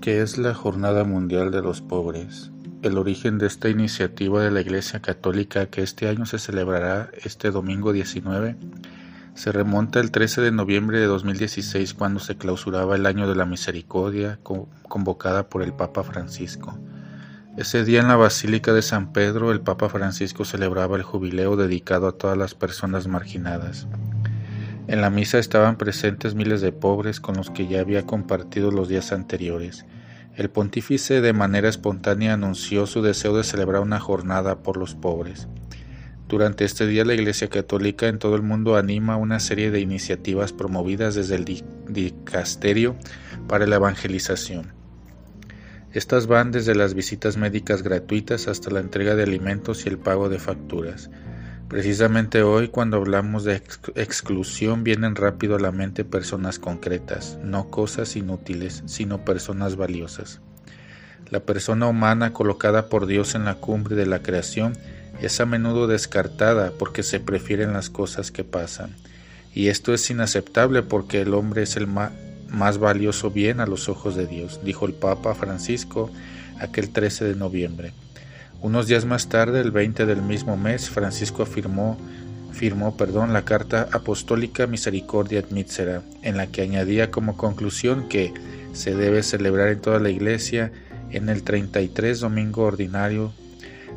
¿Qué es la Jornada Mundial de los Pobres? El origen de esta iniciativa de la Iglesia Católica que este año se celebrará este domingo 19 se remonta al 13 de noviembre de 2016 cuando se clausuraba el Año de la Misericordia convocada por el Papa Francisco. Ese día en la Basílica de San Pedro el Papa Francisco celebraba el jubileo dedicado a todas las personas marginadas. En la misa estaban presentes miles de pobres con los que ya había compartido los días anteriores. El pontífice de manera espontánea anunció su deseo de celebrar una jornada por los pobres. Durante este día la Iglesia Católica en todo el mundo anima una serie de iniciativas promovidas desde el dicasterio para la evangelización. Estas van desde las visitas médicas gratuitas hasta la entrega de alimentos y el pago de facturas. Precisamente hoy, cuando hablamos de exclusión, vienen rápido a la mente personas concretas, no cosas inútiles, sino personas valiosas. La persona humana colocada por Dios en la cumbre de la creación es a menudo descartada porque se prefieren las cosas que pasan. Y esto es inaceptable porque el hombre es el más valioso bien a los ojos de Dios, dijo el Papa Francisco aquel 13 de noviembre. Unos días más tarde, el 20 del mismo mes, Francisco afirmó, firmó perdón, la carta apostólica Misericordia et Mitzera, en la que añadía como conclusión que se debe celebrar en toda la Iglesia en el 33 domingo ordinario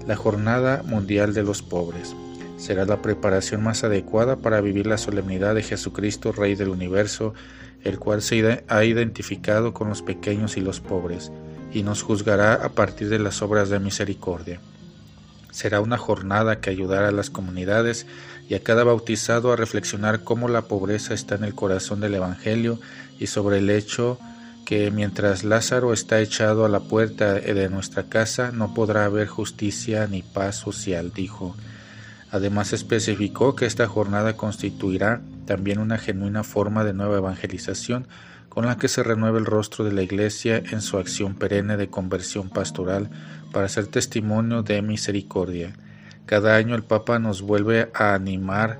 la Jornada Mundial de los Pobres. Será la preparación más adecuada para vivir la solemnidad de Jesucristo, Rey del Universo, el cual se ha identificado con los pequeños y los pobres y nos juzgará a partir de las obras de misericordia. Será una jornada que ayudará a las comunidades y a cada bautizado a reflexionar cómo la pobreza está en el corazón del Evangelio y sobre el hecho que mientras Lázaro está echado a la puerta de nuestra casa no podrá haber justicia ni paz social, dijo. Además especificó que esta jornada constituirá también una genuina forma de nueva evangelización con la que se renueva el rostro de la Iglesia en su acción perenne de conversión pastoral para ser testimonio de misericordia. Cada año el Papa nos vuelve a animar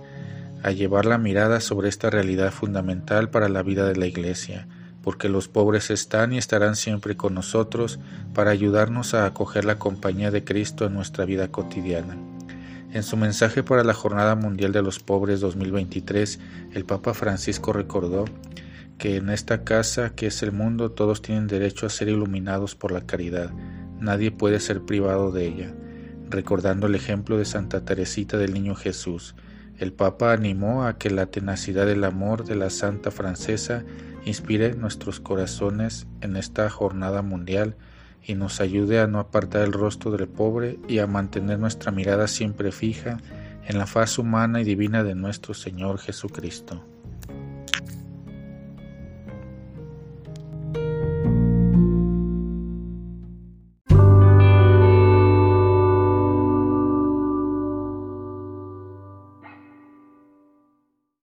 a llevar la mirada sobre esta realidad fundamental para la vida de la Iglesia, porque los pobres están y estarán siempre con nosotros para ayudarnos a acoger la compañía de Cristo en nuestra vida cotidiana. En su mensaje para la Jornada Mundial de los Pobres 2023, el Papa Francisco recordó que en esta casa que es el mundo todos tienen derecho a ser iluminados por la caridad, nadie puede ser privado de ella. Recordando el ejemplo de Santa Teresita del Niño Jesús, el Papa animó a que la tenacidad del amor de la Santa Francesa inspire nuestros corazones en esta jornada mundial y nos ayude a no apartar el rostro del pobre y a mantener nuestra mirada siempre fija en la faz humana y divina de nuestro Señor Jesucristo.